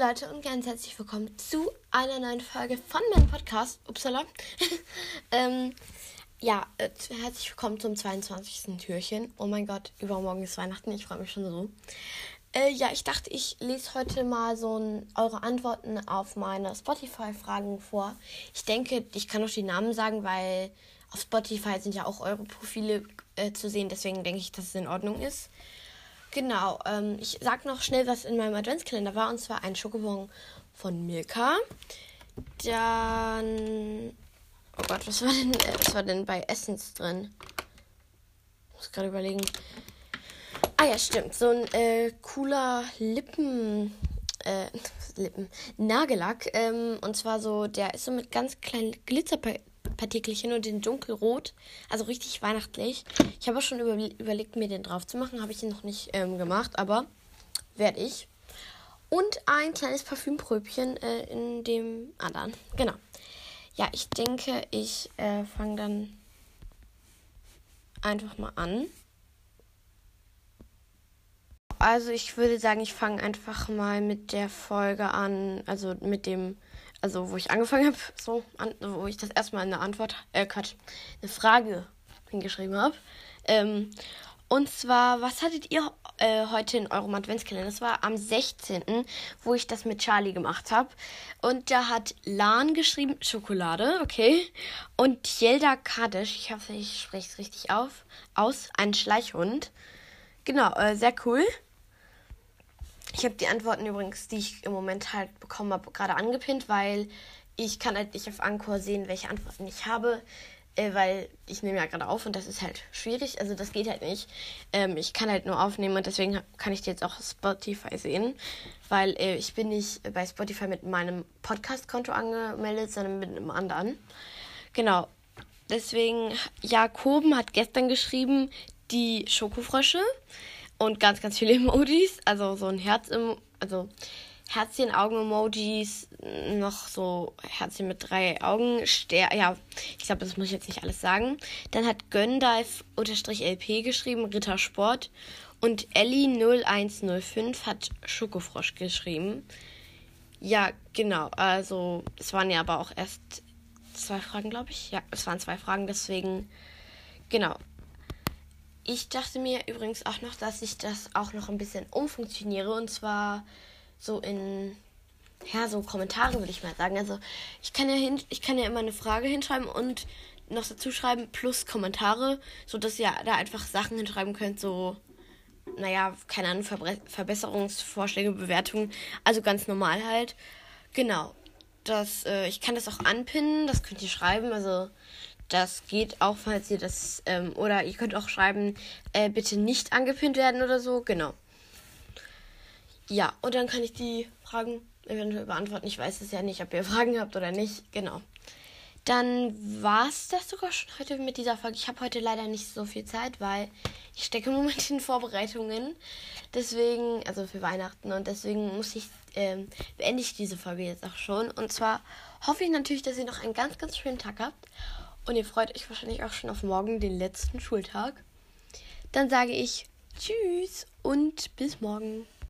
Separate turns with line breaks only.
Leute und ganz herzlich willkommen zu einer neuen Folge von meinem Podcast. Upsala. ähm, ja, äh, herzlich willkommen zum 22. Türchen. Oh mein Gott, übermorgen ist Weihnachten. Ich freue mich schon so. Äh, ja, ich dachte, ich lese heute mal so ein, eure Antworten auf meine Spotify-Fragen vor. Ich denke, ich kann auch die Namen sagen, weil auf Spotify sind ja auch eure Profile äh, zu sehen. Deswegen denke ich, dass es in Ordnung ist. Genau, ähm, ich sag noch schnell, was in meinem Adventskalender war. Und zwar ein Schokobon von Milka. Dann. Oh Gott, was war denn, äh, was war denn bei Essence drin? Ich muss gerade überlegen. Ah ja, stimmt. So ein äh, cooler Lippen. Äh, Lippen. Nagellack. Ähm, und zwar so, der ist so mit ganz kleinen Glitzerpartikeln Partikelchen und den dunkelrot. Also richtig weihnachtlich. Ich habe auch schon über, überlegt, mir den drauf zu machen. Habe ich ihn noch nicht ähm, gemacht, aber werde ich. Und ein kleines Parfümpröbchen äh, in dem anderen. Genau. Ja, ich denke, ich äh, fange dann einfach mal an. Also ich würde sagen, ich fange einfach mal mit der Folge an, also mit dem also wo ich angefangen habe, so, an, wo ich das erstmal eine Antwort, äh, Quatsch, eine Frage hingeschrieben habe. Ähm, und zwar, was hattet ihr äh, heute in eurem Adventskalender? Das war am 16., wo ich das mit Charlie gemacht habe. Und da hat Lan geschrieben, Schokolade, okay. Und Yelda Kadesh, ich hoffe, ich spreche es richtig auf, aus, ein Schleichhund. Genau, äh, sehr cool. Ich habe die Antworten übrigens, die ich im Moment halt bekommen habe, gerade angepinnt, weil ich kann halt nicht auf Anchor sehen, welche Antworten ich habe, äh, weil ich nehme ja gerade auf und das ist halt schwierig. Also das geht halt nicht. Ähm, ich kann halt nur aufnehmen und deswegen kann ich die jetzt auch Spotify sehen, weil äh, ich bin nicht bei Spotify mit meinem Podcast-Konto angemeldet, sondern mit einem anderen. Genau. Deswegen, Jakoben hat gestern geschrieben, die Schokofrösche und ganz, ganz viele Emojis. Also so ein Herz, im, also Herzchen, Augen-Emojis, noch so Herzchen mit drei Augen. Ster ja, ich glaube, das muss ich jetzt nicht alles sagen. Dann hat Göndive-LP geschrieben, Rittersport. Und Ellie0105 hat Schokofrosch geschrieben. Ja, genau. Also, es waren ja aber auch erst zwei Fragen, glaube ich. Ja, es waren zwei Fragen, deswegen. Genau. Ich dachte mir übrigens auch noch, dass ich das auch noch ein bisschen umfunktioniere und zwar so in ja, so Kommentare würde ich mal sagen. Also ich kann ja hin, ich kann ja immer eine Frage hinschreiben und noch dazu schreiben plus Kommentare, so dass ihr da einfach Sachen hinschreiben könnt, so naja, keine Ahnung, Verbre Verbesserungsvorschläge, Bewertungen, also ganz normal halt. Genau. Das, äh, ich kann das auch anpinnen, das könnt ihr schreiben, also das geht auch, falls ihr das, ähm, oder ihr könnt auch schreiben, äh, bitte nicht angepinnt werden oder so, genau. Ja, und dann kann ich die Fragen eventuell beantworten. Ich weiß es ja nicht, ob ihr Fragen habt oder nicht, genau. Dann war es das sogar schon heute mit dieser Folge. Ich habe heute leider nicht so viel Zeit, weil ich stecke im Moment in Vorbereitungen. Deswegen, also für Weihnachten. Und deswegen muss ich, ähm, beende ich diese Folge jetzt auch schon. Und zwar hoffe ich natürlich, dass ihr noch einen ganz, ganz schönen Tag habt. Und ihr freut euch wahrscheinlich auch schon auf morgen, den letzten Schultag. Dann sage ich Tschüss und bis morgen.